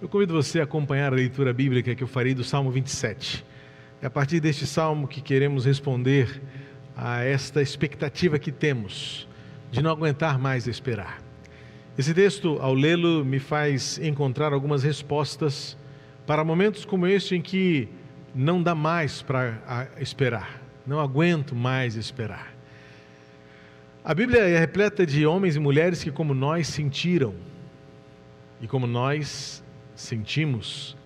Eu convido você a acompanhar a leitura bíblica que eu farei do Salmo 27. É a partir deste salmo que queremos responder a esta expectativa que temos de não aguentar mais esperar. Esse texto, ao lê-lo, me faz encontrar algumas respostas para momentos como este em que não dá mais para esperar, não aguento mais esperar. A Bíblia é repleta de homens e mulheres que, como nós, sentiram e como nós sentimos.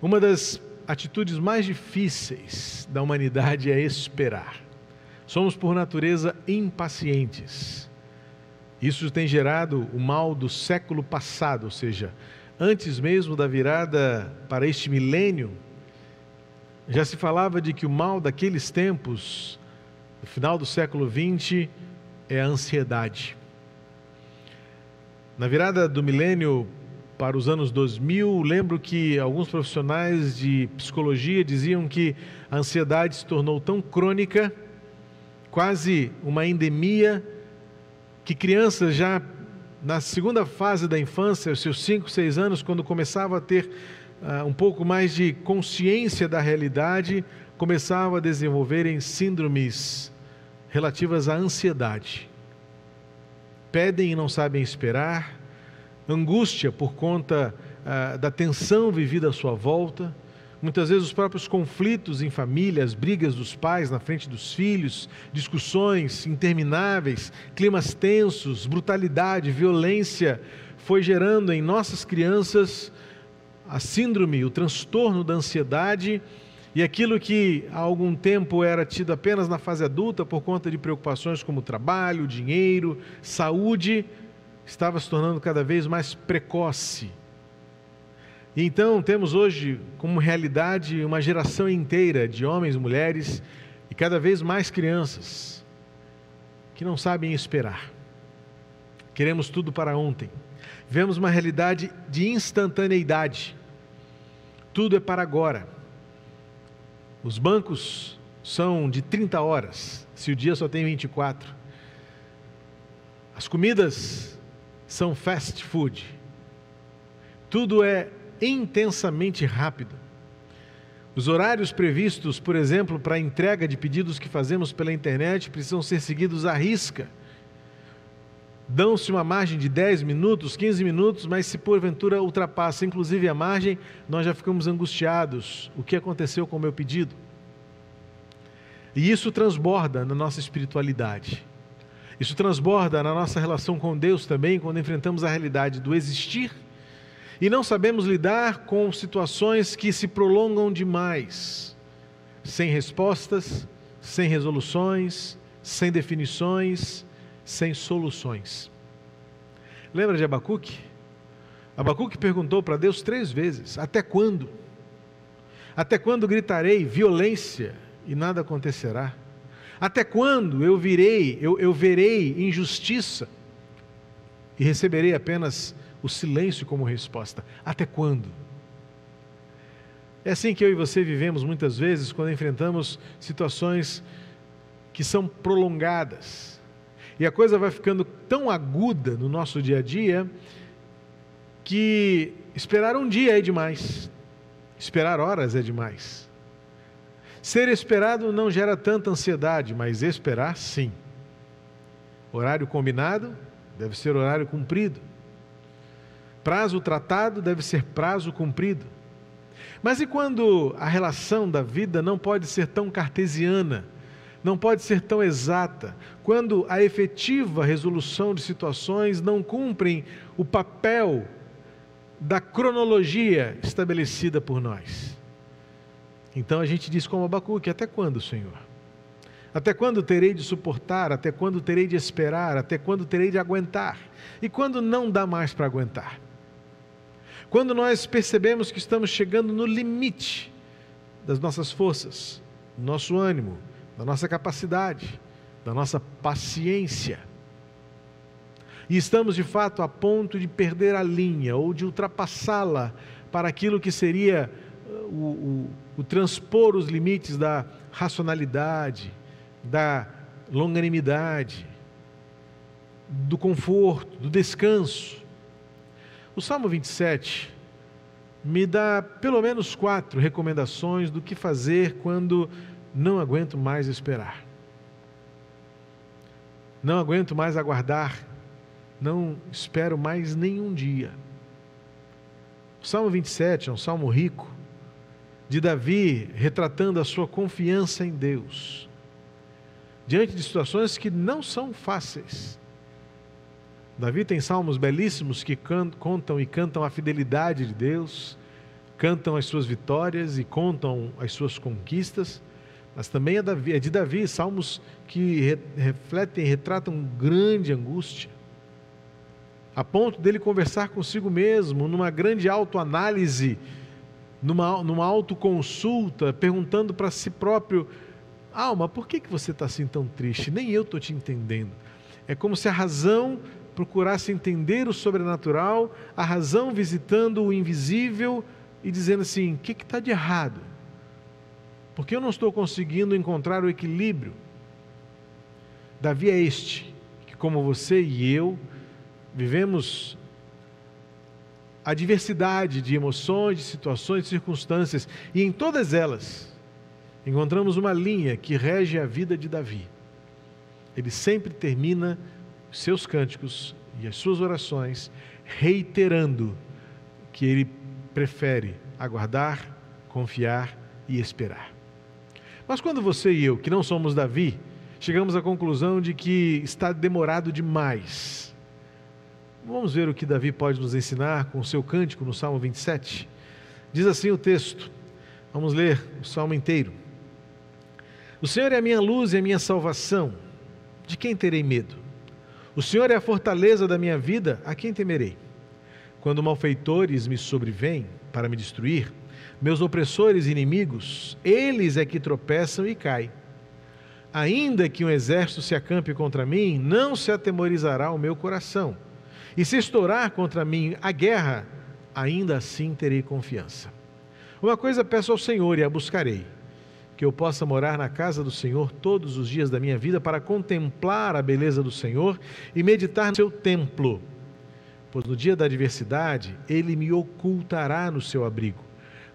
Uma das atitudes mais difíceis da humanidade é esperar. Somos, por natureza, impacientes. Isso tem gerado o mal do século passado, ou seja, antes mesmo da virada para este milênio, já se falava de que o mal daqueles tempos, no final do século XX, é a ansiedade. Na virada do milênio para os anos 2000, lembro que alguns profissionais de psicologia diziam que a ansiedade se tornou tão crônica, quase uma endemia, que crianças já na segunda fase da infância, os seus 5, 6 anos, quando começavam a ter uh, um pouco mais de consciência da realidade, começavam a desenvolverem síndromes relativas à ansiedade. Pedem e não sabem esperar, angústia por conta ah, da tensão vivida à sua volta, muitas vezes os próprios conflitos em família, as brigas dos pais na frente dos filhos, discussões intermináveis, climas tensos, brutalidade, violência, foi gerando em nossas crianças a síndrome, o transtorno da ansiedade e aquilo que há algum tempo era tido apenas na fase adulta por conta de preocupações como trabalho, dinheiro, saúde, estava se tornando cada vez mais precoce. E então temos hoje como realidade uma geração inteira de homens, mulheres e cada vez mais crianças que não sabem esperar. Queremos tudo para ontem. Vemos uma realidade de instantaneidade. Tudo é para agora. Os bancos são de 30 horas, se o dia só tem 24. As comidas são fast food. Tudo é intensamente rápido. Os horários previstos, por exemplo, para a entrega de pedidos que fazemos pela internet precisam ser seguidos à risca. Dão-se uma margem de 10 minutos, 15 minutos, mas se porventura ultrapassa inclusive a margem, nós já ficamos angustiados. O que aconteceu com o meu pedido? E isso transborda na nossa espiritualidade. Isso transborda na nossa relação com Deus também, quando enfrentamos a realidade do existir e não sabemos lidar com situações que se prolongam demais, sem respostas, sem resoluções, sem definições, sem soluções. Lembra de Abacuque? Abacuque perguntou para Deus três vezes: Até quando? Até quando gritarei violência e nada acontecerá? Até quando eu virei, eu, eu verei injustiça e receberei apenas o silêncio como resposta? Até quando? É assim que eu e você vivemos muitas vezes quando enfrentamos situações que são prolongadas. E a coisa vai ficando tão aguda no nosso dia a dia que esperar um dia é demais, esperar horas é demais. Ser esperado não gera tanta ansiedade, mas esperar sim. Horário combinado deve ser horário cumprido. Prazo tratado deve ser prazo cumprido. Mas e quando a relação da vida não pode ser tão cartesiana, não pode ser tão exata, quando a efetiva resolução de situações não cumprem o papel da cronologia estabelecida por nós? Então a gente diz como Abacuque: Até quando, Senhor? Até quando terei de suportar? Até quando terei de esperar? Até quando terei de aguentar? E quando não dá mais para aguentar? Quando nós percebemos que estamos chegando no limite das nossas forças, do nosso ânimo, da nossa capacidade, da nossa paciência, e estamos de fato a ponto de perder a linha ou de ultrapassá-la para aquilo que seria o, o, o transpor os limites da racionalidade, da longanimidade, do conforto, do descanso. O Salmo 27 me dá pelo menos quatro recomendações do que fazer quando não aguento mais esperar. Não aguento mais aguardar. Não espero mais nenhum dia. O Salmo 27 é um salmo rico, de Davi retratando a sua confiança em Deus, diante de situações que não são fáceis. Davi tem salmos belíssimos que contam e cantam a fidelidade de Deus, cantam as suas vitórias e contam as suas conquistas, mas também é, é de Davi salmos que re, refletem e retratam grande angústia, a ponto dele conversar consigo mesmo, numa grande autoanálise, numa, numa autoconsulta, perguntando para si próprio: Alma, por que, que você está assim tão triste? Nem eu estou te entendendo. É como se a razão procurasse entender o sobrenatural, a razão visitando o invisível e dizendo assim: o que está de errado? Porque eu não estou conseguindo encontrar o equilíbrio. Davi é este, que como você e eu, vivemos a diversidade de emoções, de situações, de circunstâncias, e em todas elas encontramos uma linha que rege a vida de Davi. Ele sempre termina seus cânticos e as suas orações, reiterando que ele prefere aguardar, confiar e esperar. Mas quando você e eu, que não somos Davi, chegamos à conclusão de que está demorado demais, vamos ver o que Davi pode nos ensinar com o seu cântico no Salmo 27. Diz assim o texto, vamos ler o salmo inteiro. O Senhor é a minha luz e a minha salvação, de quem terei medo? O Senhor é a fortaleza da minha vida, a quem temerei? Quando malfeitores me sobrevêm para me destruir, meus opressores e inimigos, eles é que tropeçam e caem. Ainda que um exército se acampe contra mim, não se atemorizará o meu coração. E se estourar contra mim a guerra, ainda assim terei confiança. Uma coisa peço ao Senhor e a buscarei que eu possa morar na casa do Senhor todos os dias da minha vida para contemplar a beleza do Senhor e meditar no seu templo. Pois no dia da adversidade, ele me ocultará no seu abrigo.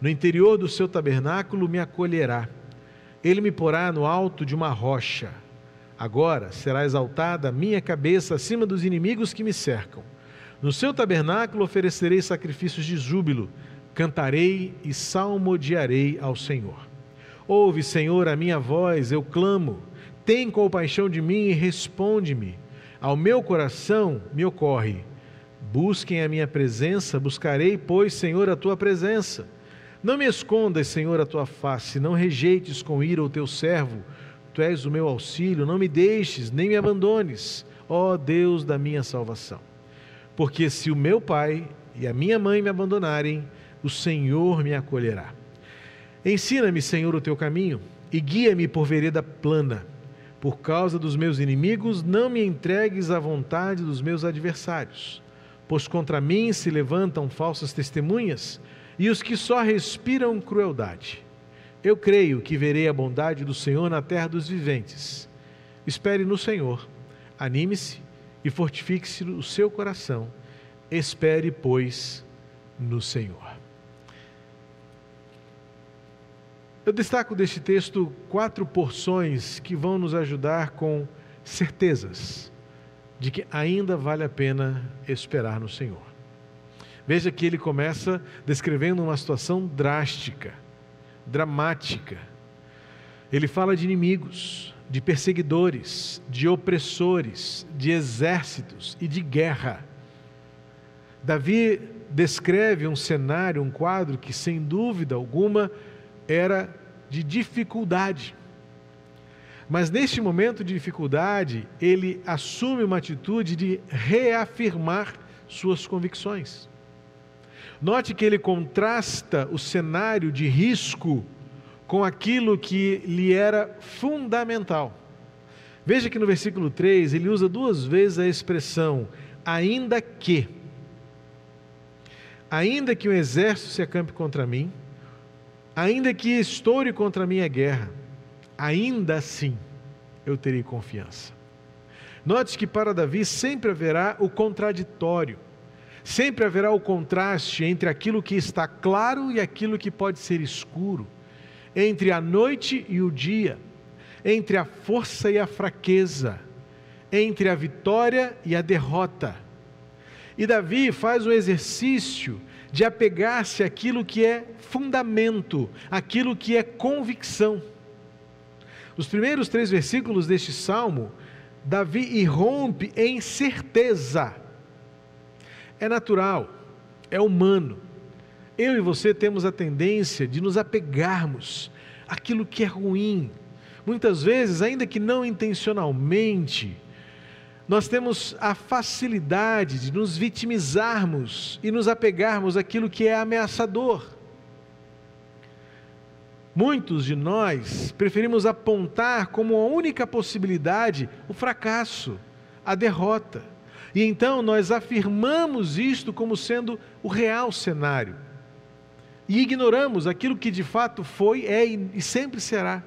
No interior do seu tabernáculo me acolherá. Ele me porá no alto de uma rocha. Agora será exaltada a minha cabeça acima dos inimigos que me cercam. No seu tabernáculo oferecerei sacrifícios de júbilo, cantarei e salmodiarei ao Senhor. Ouve, Senhor, a minha voz, eu clamo. Tem compaixão de mim e responde-me. Ao meu coração me ocorre. Busquem a minha presença, buscarei, pois, Senhor, a tua presença. Não me escondas, Senhor, a tua face, não rejeites com ira o teu servo. Tu és o meu auxílio, não me deixes, nem me abandones, ó Deus da minha salvação. Porque se o meu pai e a minha mãe me abandonarem, o Senhor me acolherá. Ensina-me, Senhor, o teu caminho e guia-me por vereda plana. Por causa dos meus inimigos, não me entregues à vontade dos meus adversários, pois contra mim se levantam falsas testemunhas e os que só respiram crueldade. Eu creio que verei a bondade do Senhor na terra dos viventes. Espere no Senhor, anime-se e fortifique-se o seu coração. Espere, pois, no Senhor. Eu destaco deste texto quatro porções que vão nos ajudar com certezas de que ainda vale a pena esperar no Senhor. Veja que ele começa descrevendo uma situação drástica, dramática. Ele fala de inimigos, de perseguidores, de opressores, de exércitos e de guerra. Davi descreve um cenário, um quadro que, sem dúvida alguma, era de dificuldade. Mas neste momento de dificuldade, ele assume uma atitude de reafirmar suas convicções. Note que ele contrasta o cenário de risco com aquilo que lhe era fundamental. Veja que no versículo 3 ele usa duas vezes a expressão ainda que. Ainda que um exército se acampe contra mim, Ainda que estoure contra a minha guerra, ainda assim eu terei confiança. Note que para Davi sempre haverá o contraditório, Sempre haverá o contraste entre aquilo que está claro e aquilo que pode ser escuro, entre a noite e o dia, entre a força e a fraqueza, entre a vitória e a derrota. E Davi faz o exercício de apegar-se àquilo que é fundamento, aquilo que é convicção. Os primeiros três versículos deste salmo, Davi irrompe em certeza. É natural, é humano. Eu e você temos a tendência de nos apegarmos àquilo que é ruim. Muitas vezes, ainda que não intencionalmente, nós temos a facilidade de nos vitimizarmos e nos apegarmos àquilo que é ameaçador. Muitos de nós preferimos apontar como a única possibilidade o fracasso, a derrota. E então nós afirmamos isto como sendo o real cenário. E ignoramos aquilo que de fato foi, é e sempre será.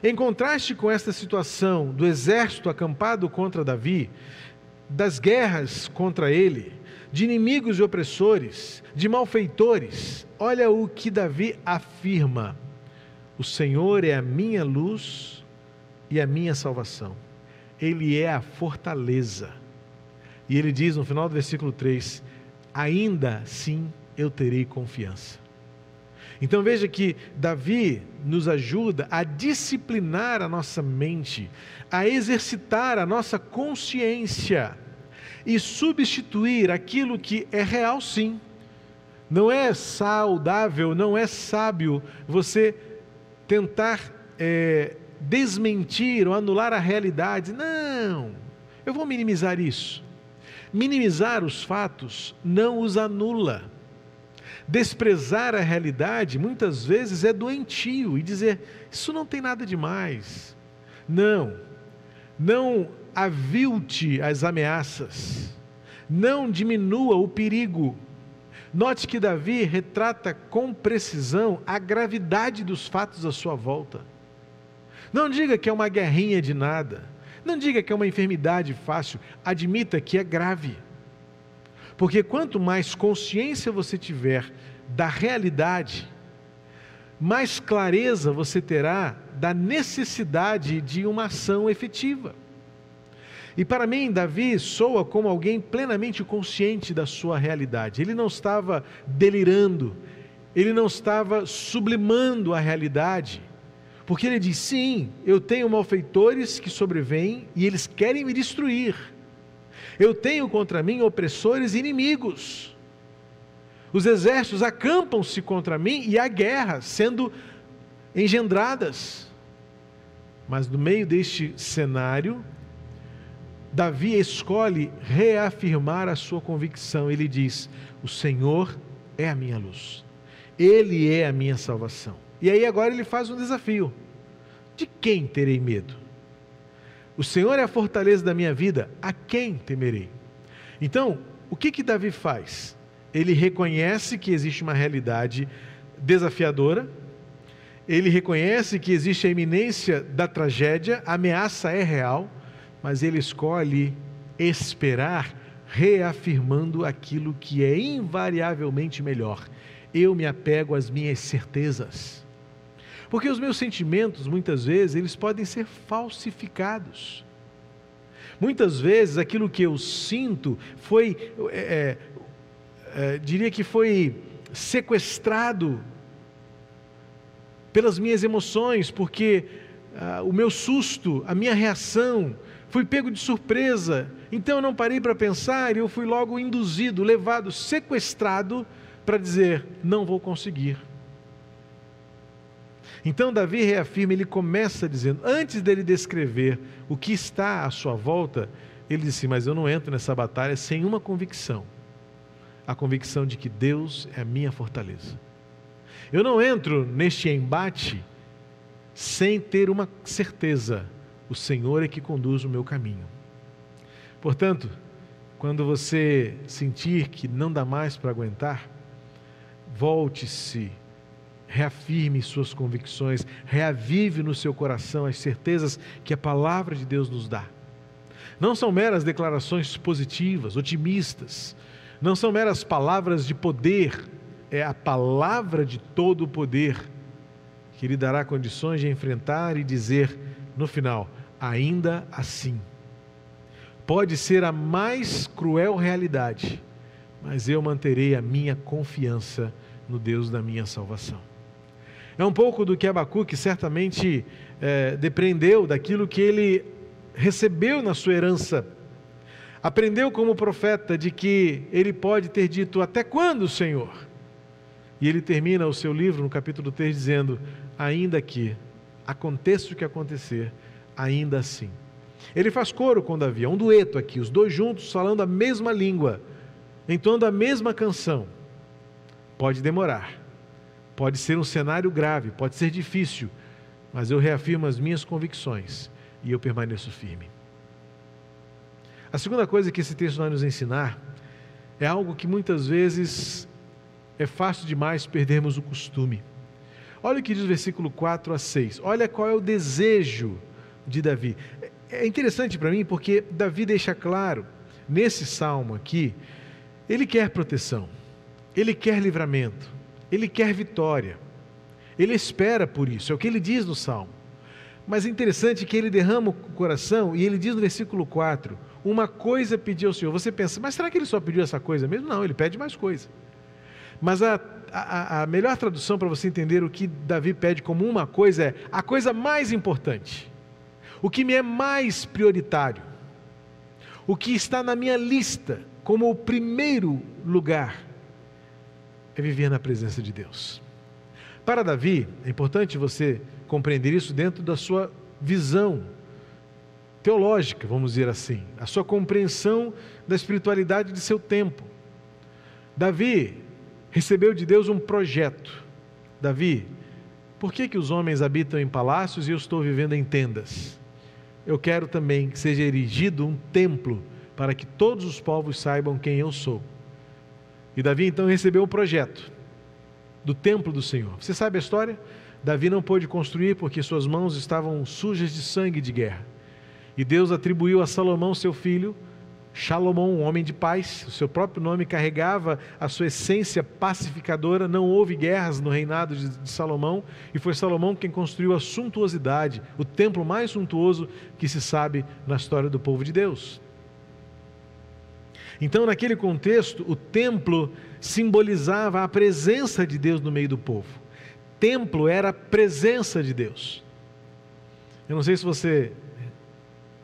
Em contraste com esta situação do exército acampado contra Davi, das guerras contra ele, de inimigos e opressores, de malfeitores, olha o que Davi afirma: O Senhor é a minha luz e a minha salvação, Ele é a fortaleza. E ele diz no final do versículo 3: Ainda assim eu terei confiança. Então veja que Davi nos ajuda a disciplinar a nossa mente, a exercitar a nossa consciência e substituir aquilo que é real, sim. Não é saudável, não é sábio você tentar é, desmentir ou anular a realidade. Não, eu vou minimizar isso. Minimizar os fatos não os anula. Desprezar a realidade muitas vezes é doentio e dizer isso não tem nada de mais. Não, não avilte as ameaças, não diminua o perigo. Note que Davi retrata com precisão a gravidade dos fatos à sua volta. Não diga que é uma guerrinha de nada. Não diga que é uma enfermidade fácil. Admita que é grave. Porque quanto mais consciência você tiver da realidade, mais clareza você terá da necessidade de uma ação efetiva. E para mim, Davi soa como alguém plenamente consciente da sua realidade. Ele não estava delirando, ele não estava sublimando a realidade, porque ele diz: sim, eu tenho malfeitores que sobrevêm e eles querem me destruir. Eu tenho contra mim opressores e inimigos. Os exércitos acampam-se contra mim e há guerra sendo engendradas. Mas no meio deste cenário, Davi escolhe reafirmar a sua convicção. Ele diz: O Senhor é a minha luz, Ele é a minha salvação. E aí agora ele faz um desafio: De quem terei medo? O Senhor é a fortaleza da minha vida, a quem temerei? Então, o que que Davi faz? Ele reconhece que existe uma realidade desafiadora, ele reconhece que existe a iminência da tragédia, a ameaça é real mas ele escolhe esperar, reafirmando aquilo que é invariavelmente melhor. Eu me apego às minhas certezas. Porque os meus sentimentos, muitas vezes, eles podem ser falsificados. Muitas vezes aquilo que eu sinto foi, é, é, é diria que foi sequestrado pelas minhas emoções, porque ah, o meu susto, a minha reação, fui pego de surpresa, então eu não parei para pensar e eu fui logo induzido, levado, sequestrado para dizer: não vou conseguir. Então Davi reafirma, ele começa dizendo, antes dele descrever o que está à sua volta, ele disse: Mas eu não entro nessa batalha sem uma convicção, a convicção de que Deus é a minha fortaleza. Eu não entro neste embate sem ter uma certeza o Senhor é que conduz o meu caminho. Portanto, quando você sentir que não dá mais para aguentar, volte-se, reafirme suas convicções, reavive no seu coração as certezas que a palavra de Deus nos dá. Não são meras declarações positivas, otimistas, não são meras palavras de poder, é a palavra de todo o poder que lhe dará condições de enfrentar e dizer no final: ainda assim. Pode ser a mais cruel realidade, mas eu manterei a minha confiança no Deus da minha salvação. É um pouco do que Abacuque certamente é, depreendeu daquilo que ele recebeu na sua herança. Aprendeu como profeta de que ele pode ter dito: Até quando, Senhor? E ele termina o seu livro no capítulo 3 dizendo: Ainda que aconteça o que acontecer, ainda assim. Ele faz coro com Davi, é um dueto aqui, os dois juntos falando a mesma língua, entoando a mesma canção. Pode demorar, pode ser um cenário grave, pode ser difícil, mas eu reafirmo as minhas convicções e eu permaneço firme. A segunda coisa que esse texto vai nos ensinar é algo que muitas vezes é fácil demais perdermos o costume. Olha o que diz o versículo 4 a 6. Olha qual é o desejo de Davi. É interessante para mim porque Davi deixa claro, nesse salmo aqui, ele quer proteção, ele quer livramento, ele quer vitória, ele espera por isso, é o que ele diz no salmo. Mas é interessante que ele derrama o coração e ele diz no versículo 4: Uma coisa pediu ao Senhor. Você pensa, mas será que ele só pediu essa coisa mesmo? Não, ele pede mais coisa. Mas a, a, a melhor tradução para você entender o que Davi pede como uma coisa é a coisa mais importante o que me é mais prioritário, o que está na minha lista como o primeiro lugar, é viver na presença de Deus. Para Davi, é importante você compreender isso dentro da sua visão teológica, vamos dizer assim, a sua compreensão da espiritualidade de seu tempo. Davi recebeu de Deus um projeto. Davi, por que, que os homens habitam em palácios e eu estou vivendo em tendas? eu quero também que seja erigido um templo para que todos os povos saibam quem eu sou. E Davi então recebeu um projeto do templo do Senhor. Você sabe a história? Davi não pôde construir porque suas mãos estavam sujas de sangue de guerra. E Deus atribuiu a Salomão, seu filho, Salomão, um homem de paz, o seu próprio nome carregava a sua essência pacificadora, não houve guerras no reinado de, de, Salomão, e foi Salomão quem construiu a suntuosidade, o templo mais suntuoso que se sabe na história do povo de Deus. Então, naquele contexto, o templo simbolizava a presença de Deus no meio do povo. Templo era a presença de Deus. Eu não sei se você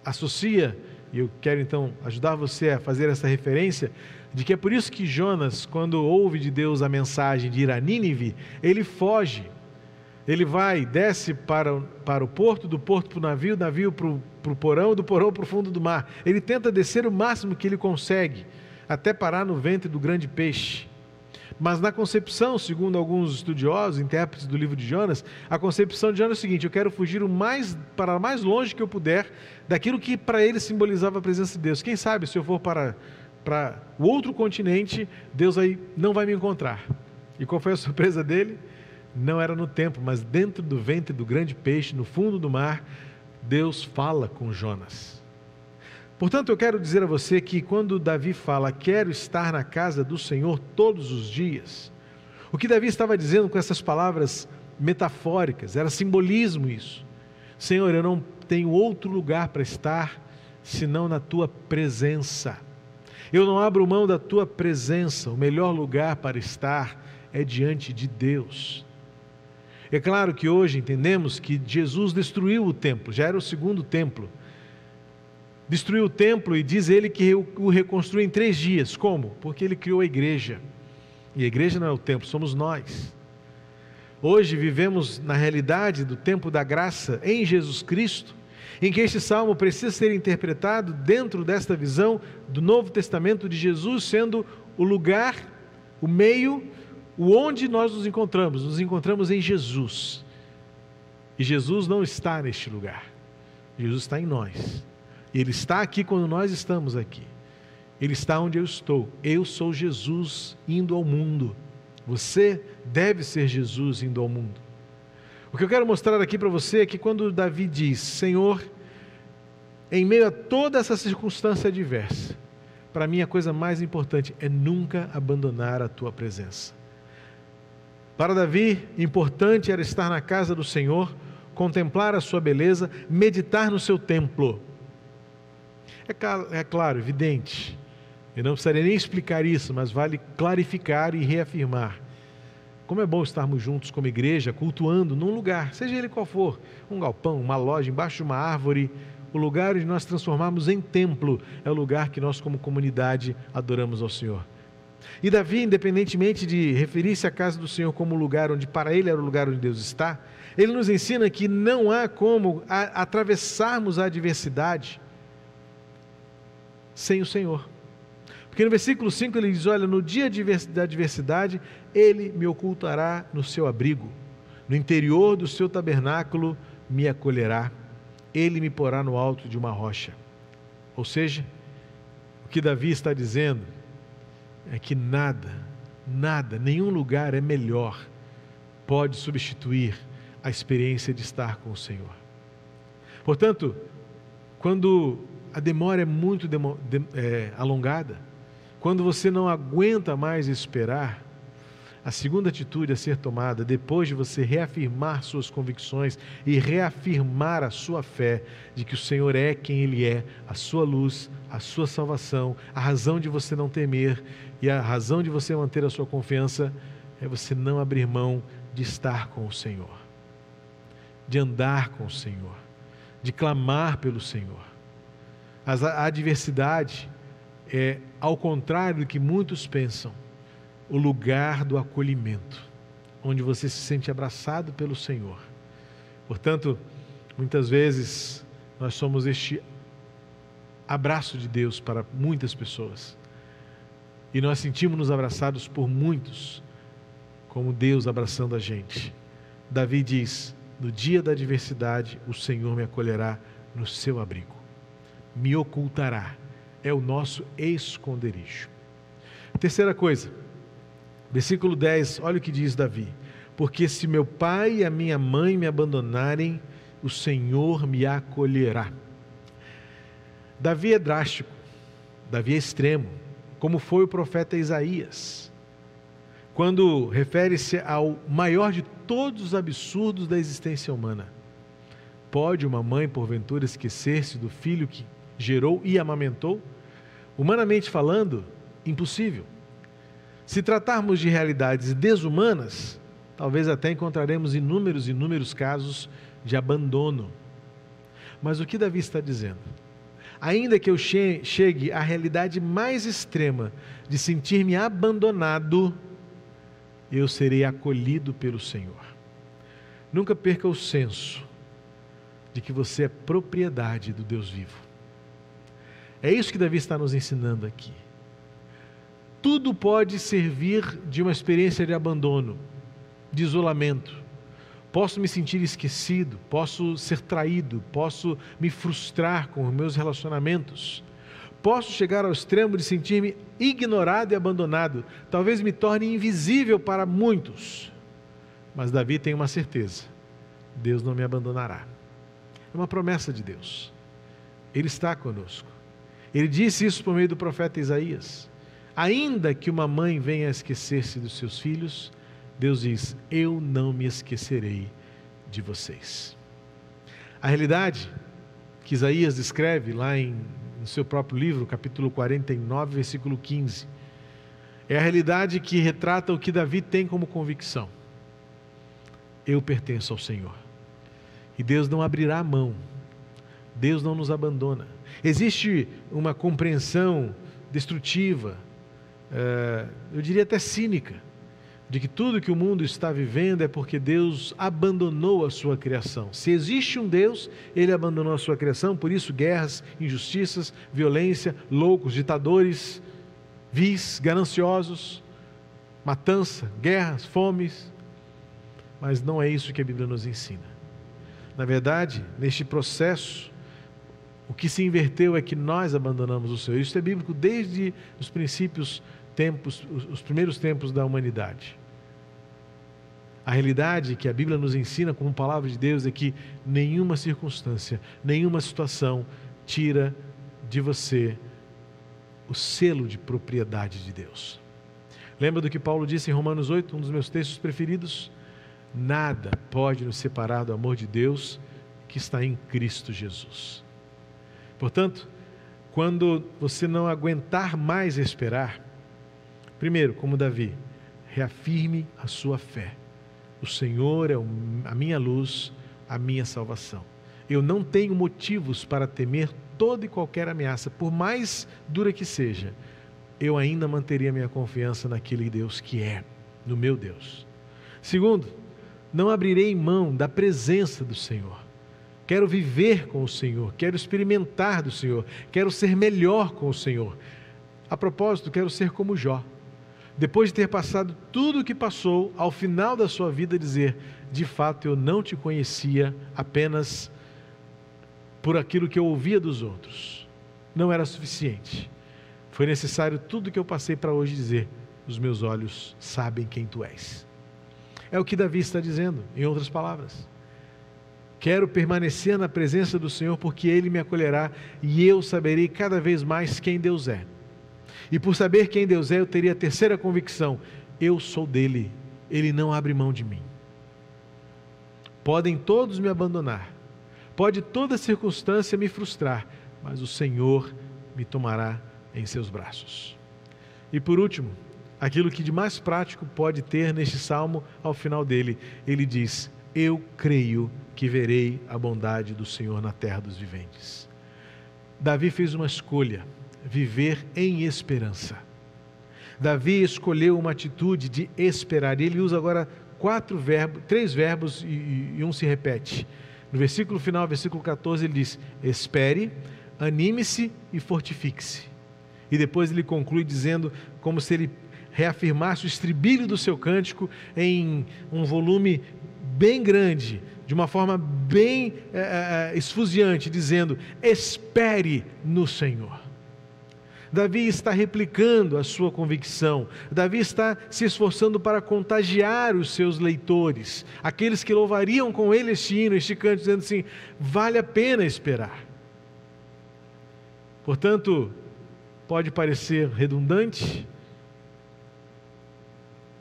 associa e eu quero então ajudar você a fazer essa referência de que é por isso que Jonas, quando ouve de Deus a mensagem de ir a Nínive, ele foge. Ele vai, desce para, para o porto, do porto para o navio, navio para o, para o porão, do porão para o fundo do mar. Ele tenta descer o máximo que ele consegue, até parar no ventre do grande peixe. Mas na concepção, segundo alguns estudiosos, intérpretes do livro de Jonas, a concepção de Jonas é o seguinte: eu quero fugir o mais para mais longe que eu puder daquilo que para ele simbolizava a presença de Deus. Quem sabe se eu for para para o outro continente, Deus aí não vai me encontrar. E qual foi a surpresa dele? Não era no tempo, mas dentro do ventre do grande peixe, no fundo do mar, Deus fala com Jonas. Portanto, eu quero dizer a você que quando Davi fala, quero estar na casa do Senhor todos os dias, o que Davi estava dizendo com essas palavras metafóricas, era simbolismo isso. Senhor, eu não tenho outro lugar para estar senão na tua presença. Eu não abro mão da tua presença, o melhor lugar para estar é diante de Deus. É claro que hoje entendemos que Jesus destruiu o templo, já era o segundo templo destruiu o templo e diz ele que o reconstruiu em três dias. Como? Porque ele criou a igreja. E a igreja não é o templo, somos nós. Hoje vivemos na realidade do tempo da graça em Jesus Cristo, em que este salmo precisa ser interpretado dentro desta visão do Novo Testamento de Jesus sendo o lugar, o meio, o onde nós nos encontramos. Nos encontramos em Jesus. E Jesus não está neste lugar. Jesus está em nós. Ele está aqui quando nós estamos aqui. Ele está onde eu estou. Eu sou Jesus indo ao mundo. Você deve ser Jesus indo ao mundo. O que eu quero mostrar aqui para você é que quando Davi diz: Senhor, em meio a toda essa circunstância adversa, para mim a coisa mais importante é nunca abandonar a tua presença. Para Davi, importante era estar na casa do Senhor, contemplar a sua beleza, meditar no seu templo. É, é claro, evidente, eu não precisaria nem explicar isso, mas vale clarificar e reafirmar. Como é bom estarmos juntos como igreja, cultuando num lugar, seja ele qual for, um galpão, uma loja, embaixo de uma árvore, o lugar onde nós transformamos em templo é o lugar que nós, como comunidade, adoramos ao Senhor. E Davi, independentemente de referir-se à casa do Senhor como lugar onde para ele era o lugar onde Deus está, ele nos ensina que não há como atravessarmos a adversidade sem o Senhor. Porque no versículo 5 ele diz: Olha, no dia da adversidade, ele me ocultará no seu abrigo, no interior do seu tabernáculo me acolherá, ele me porá no alto de uma rocha. Ou seja, o que Davi está dizendo é que nada, nada, nenhum lugar é melhor, pode substituir a experiência de estar com o Senhor. Portanto, quando a demora é muito de, é, alongada, quando você não aguenta mais esperar, a segunda atitude a ser tomada, depois de você reafirmar suas convicções e reafirmar a sua fé de que o Senhor é quem Ele é, a sua luz, a sua salvação, a razão de você não temer e a razão de você manter a sua confiança, é você não abrir mão de estar com o Senhor, de andar com o Senhor, de clamar pelo Senhor. A adversidade é, ao contrário do que muitos pensam, o lugar do acolhimento, onde você se sente abraçado pelo Senhor. Portanto, muitas vezes nós somos este abraço de Deus para muitas pessoas. E nós sentimos-nos abraçados por muitos, como Deus abraçando a gente. Davi diz: No dia da adversidade, o Senhor me acolherá no seu abrigo, me ocultará é o nosso esconderijo. Terceira coisa, versículo 10, olha o que diz Davi: Porque se meu pai e a minha mãe me abandonarem, o Senhor me acolherá. Davi é drástico, Davi é extremo, como foi o profeta Isaías, quando refere-se ao maior de todos os absurdos da existência humana. Pode uma mãe, porventura, esquecer-se do filho que gerou e amamentou? Humanamente falando, impossível. Se tratarmos de realidades desumanas, talvez até encontraremos inúmeros e inúmeros casos de abandono. Mas o que Davi está dizendo? Ainda que eu chegue à realidade mais extrema de sentir-me abandonado, eu serei acolhido pelo Senhor. Nunca perca o senso de que você é propriedade do Deus vivo. É isso que Davi está nos ensinando aqui. Tudo pode servir de uma experiência de abandono, de isolamento. Posso me sentir esquecido, posso ser traído, posso me frustrar com os meus relacionamentos. Posso chegar ao extremo de sentir-me ignorado e abandonado. Talvez me torne invisível para muitos. Mas Davi tem uma certeza: Deus não me abandonará. É uma promessa de Deus. Ele está conosco. Ele disse isso por meio do profeta Isaías. Ainda que uma mãe venha a esquecer-se dos seus filhos, Deus diz: Eu não me esquecerei de vocês. A realidade que Isaías descreve lá em, no seu próprio livro, capítulo 49, versículo 15, é a realidade que retrata o que Davi tem como convicção. Eu pertenço ao Senhor. E Deus não abrirá a mão. Deus não nos abandona. Existe uma compreensão destrutiva, eu diria até cínica, de que tudo que o mundo está vivendo é porque Deus abandonou a sua criação. Se existe um Deus, ele abandonou a sua criação, por isso guerras, injustiças, violência, loucos, ditadores, vis, gananciosos, matança, guerras, fomes. Mas não é isso que a Bíblia nos ensina. Na verdade, neste processo o que se inverteu é que nós abandonamos o Senhor. Isso é bíblico desde os princípios tempos, os primeiros tempos da humanidade. A realidade que a Bíblia nos ensina como palavra de Deus é que nenhuma circunstância, nenhuma situação tira de você o selo de propriedade de Deus. Lembra do que Paulo disse em Romanos 8, um dos meus textos preferidos? Nada pode nos separar do amor de Deus que está em Cristo Jesus. Portanto, quando você não aguentar mais esperar, primeiro, como Davi, reafirme a sua fé. O Senhor é a minha luz, a minha salvação. Eu não tenho motivos para temer toda e qualquer ameaça, por mais dura que seja, eu ainda manteria minha confiança naquele Deus que é, no meu Deus. Segundo, não abrirei mão da presença do Senhor. Quero viver com o Senhor, quero experimentar do Senhor, quero ser melhor com o Senhor. A propósito, quero ser como Jó. Depois de ter passado tudo o que passou, ao final da sua vida, dizer: De fato, eu não te conhecia apenas por aquilo que eu ouvia dos outros. Não era suficiente. Foi necessário tudo que eu passei para hoje dizer: Os meus olhos sabem quem tu és. É o que Davi está dizendo, em outras palavras. Quero permanecer na presença do Senhor, porque Ele me acolherá e eu saberei cada vez mais quem Deus é. E por saber quem Deus é, eu teria a terceira convicção: eu sou dele, Ele não abre mão de mim. Podem todos me abandonar, pode toda circunstância me frustrar, mas o Senhor me tomará em seus braços. E por último, aquilo que de mais prático pode ter neste salmo ao final dele. Ele diz: Eu creio que verei a bondade do Senhor na terra dos viventes. Davi fez uma escolha: viver em esperança. Davi escolheu uma atitude de esperar. Ele usa agora quatro verbos, três verbos e, e um se repete. No versículo final, versículo 14, ele diz: Espere, anime-se e fortifique-se. E depois ele conclui dizendo, como se ele reafirmasse o estribilho do seu cântico em um volume bem grande, de uma forma bem é, esfuziante, dizendo: Espere no Senhor. Davi está replicando a sua convicção, Davi está se esforçando para contagiar os seus leitores, aqueles que louvariam com ele este hino, este canto, dizendo assim: vale a pena esperar. Portanto, pode parecer redundante,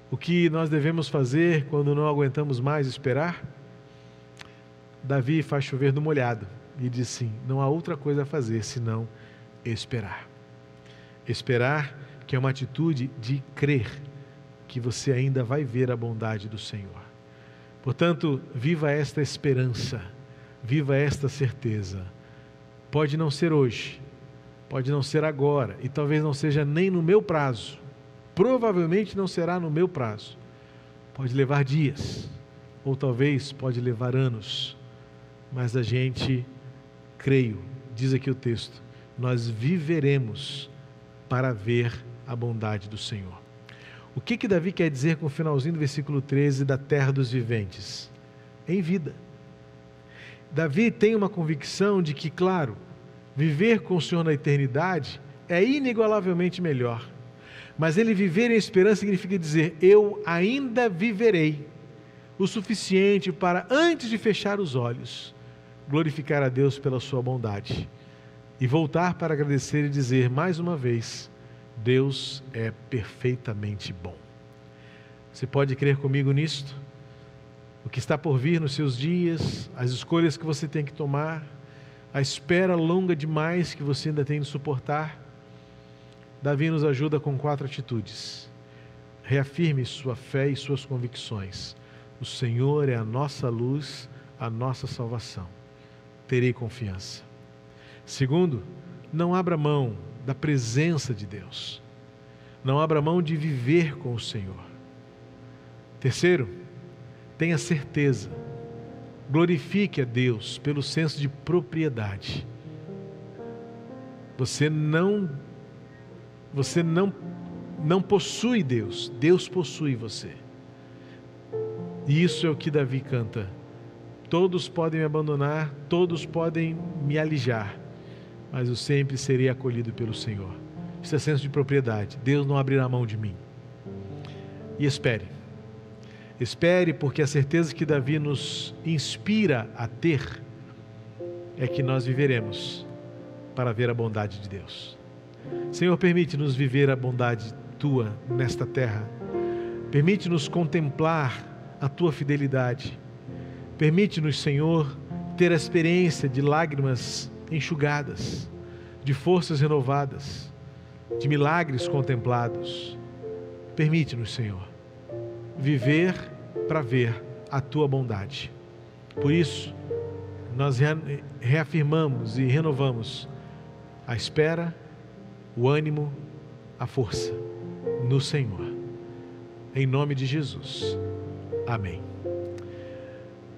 o que nós devemos fazer quando não aguentamos mais esperar? Davi faz chover no molhado e diz sim: não há outra coisa a fazer senão esperar. Esperar, que é uma atitude de crer que você ainda vai ver a bondade do Senhor. Portanto, viva esta esperança, viva esta certeza. Pode não ser hoje, pode não ser agora, e talvez não seja nem no meu prazo, provavelmente não será no meu prazo. Pode levar dias, ou talvez pode levar anos, mas a gente, creio, diz aqui o texto, nós viveremos para ver a bondade do Senhor. O que que Davi quer dizer com o finalzinho do versículo 13 da terra dos viventes? Em vida. Davi tem uma convicção de que, claro, viver com o Senhor na eternidade é inigualavelmente melhor. Mas ele viver em esperança significa dizer: eu ainda viverei o suficiente para, antes de fechar os olhos, glorificar a Deus pela sua bondade e voltar para agradecer e dizer mais uma vez: Deus é perfeitamente bom. Você pode crer comigo nisto? O que está por vir nos seus dias, as escolhas que você tem que tomar, a espera longa demais que você ainda tem de suportar Davi nos ajuda com quatro atitudes. Reafirme sua fé e suas convicções. O Senhor é a nossa luz, a nossa salvação. Terei confiança. Segundo, não abra mão da presença de Deus. Não abra mão de viver com o Senhor. Terceiro, tenha certeza. Glorifique a Deus pelo senso de propriedade. Você não você não, não possui Deus, Deus possui você. E isso é o que Davi canta. Todos podem me abandonar, todos podem me alijar, mas eu sempre serei acolhido pelo Senhor. Isso é senso de propriedade. Deus não abrirá mão de mim. E espere. Espere, porque a certeza que Davi nos inspira a ter é que nós viveremos para ver a bondade de Deus. Senhor, permite-nos viver a bondade tua nesta terra. Permite-nos contemplar a tua fidelidade. Permite-nos, Senhor, ter a experiência de lágrimas enxugadas, de forças renovadas, de milagres contemplados. Permite-nos, Senhor, viver para ver a tua bondade. Por isso, nós reafirmamos e renovamos a espera, o ânimo, a força no Senhor. Em nome de Jesus. Amém.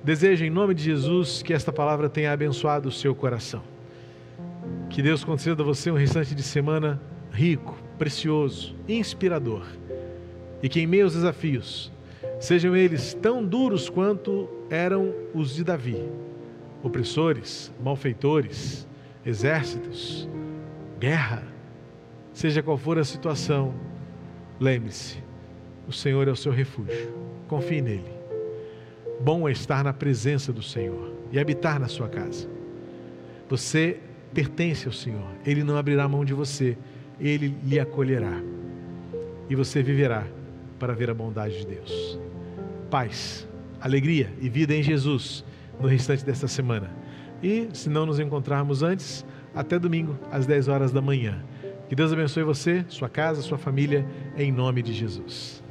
Desejo, em nome de Jesus, que esta palavra tenha abençoado o seu coração. Que Deus conceda a você um restante de semana rico, precioso, inspirador. E que em meus desafios, sejam eles tão duros quanto eram os de Davi opressores, malfeitores, exércitos, guerra, seja qual for a situação, lembre-se: o Senhor é o seu refúgio, confie nele. Bom é estar na presença do Senhor e habitar na sua casa. Você pertence ao Senhor, Ele não abrirá mão de você, Ele lhe acolherá e você viverá para ver a bondade de Deus. Paz, alegria e vida em Jesus no restante desta semana. E se não nos encontrarmos antes, até domingo, às 10 horas da manhã. Que Deus abençoe você, sua casa, sua família, em nome de Jesus.